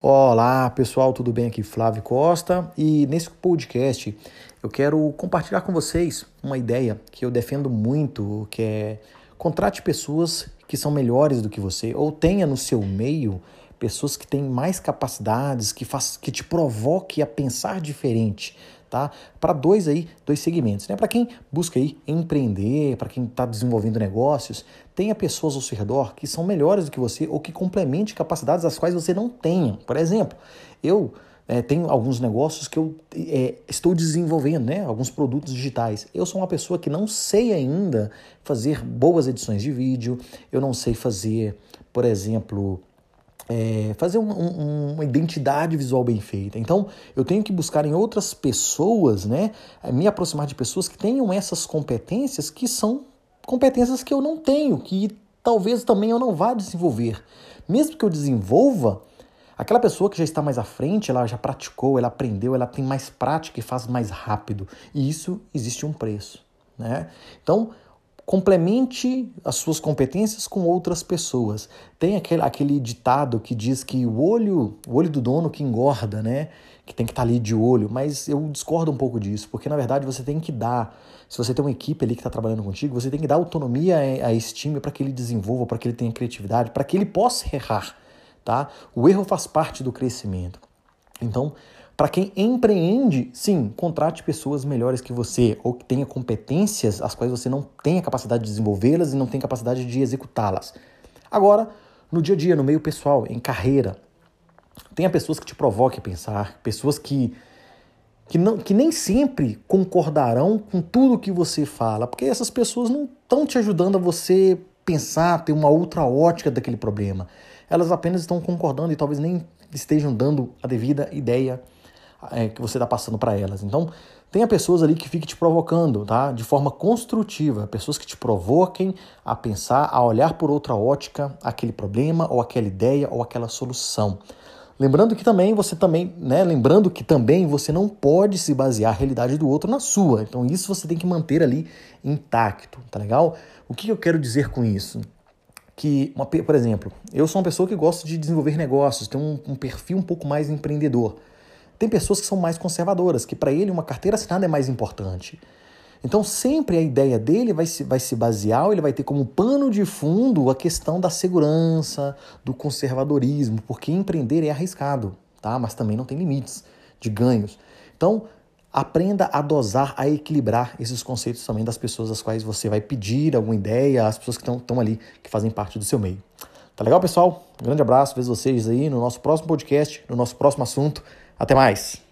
Olá pessoal, tudo bem? Aqui Flávio Costa e nesse podcast eu quero compartilhar com vocês uma ideia que eu defendo muito, que é contrate pessoas que são melhores do que você ou tenha no seu meio pessoas que têm mais capacidades, que, faz, que te provoque a pensar diferente, tá? Para dois aí, dois segmentos, né? Para quem busca aí empreender, para quem está desenvolvendo negócios, tenha pessoas ao seu redor que são melhores do que você ou que complemente capacidades as quais você não tenha. Por exemplo, eu é, tenho alguns negócios que eu é, estou desenvolvendo, né? Alguns produtos digitais. Eu sou uma pessoa que não sei ainda fazer boas edições de vídeo, eu não sei fazer, por exemplo, é, fazer um, um, uma identidade visual bem feita. Então, eu tenho que buscar em outras pessoas, né, me aproximar de pessoas que tenham essas competências que são competências que eu não tenho, que talvez também eu não vá desenvolver. Mesmo que eu desenvolva, aquela pessoa que já está mais à frente, ela já praticou, ela aprendeu, ela tem mais prática e faz mais rápido. E isso existe um preço, né? Então, complemente as suas competências com outras pessoas. Tem aquele, aquele ditado que diz que o olho, o olho do dono que engorda, né? Que tem que estar tá ali de olho, mas eu discordo um pouco disso, porque na verdade você tem que dar, se você tem uma equipe ali que está trabalhando contigo, você tem que dar autonomia a esse time para que ele desenvolva, para que ele tenha criatividade, para que ele possa errar, tá? O erro faz parte do crescimento. Então, para quem empreende, sim, contrate pessoas melhores que você ou que tenha competências as quais você não tem a capacidade de desenvolvê-las e não tem capacidade de executá-las. Agora, no dia a dia, no meio pessoal, em carreira, tenha pessoas que te provoquem a pensar, pessoas que que, não, que nem sempre concordarão com tudo que você fala, porque essas pessoas não estão te ajudando a você pensar, ter uma outra ótica daquele problema. Elas apenas estão concordando e talvez nem estejam dando a devida ideia é, que você está passando para elas. Então, tenha pessoas ali que fiquem te provocando, tá? De forma construtiva, pessoas que te provoquem a pensar, a olhar por outra ótica aquele problema ou aquela ideia ou aquela solução. Lembrando que também você também, né, lembrando que também você não pode se basear a realidade do outro na sua. Então isso você tem que manter ali intacto, tá legal? O que eu quero dizer com isso? Que, uma, por exemplo, eu sou uma pessoa que gosta de desenvolver negócios, tem um, um perfil um pouco mais empreendedor. Tem pessoas que são mais conservadoras, que para ele uma carteira assinada é mais importante. Então, sempre a ideia dele vai se, vai se basear, ele vai ter como pano de fundo a questão da segurança, do conservadorismo, porque empreender é arriscado, tá? mas também não tem limites de ganhos. Então, aprenda a dosar, a equilibrar esses conceitos também das pessoas às quais você vai pedir alguma ideia, as pessoas que estão ali, que fazem parte do seu meio. Tá legal, pessoal? Um grande abraço, vejo vocês aí no nosso próximo podcast, no nosso próximo assunto. Até mais!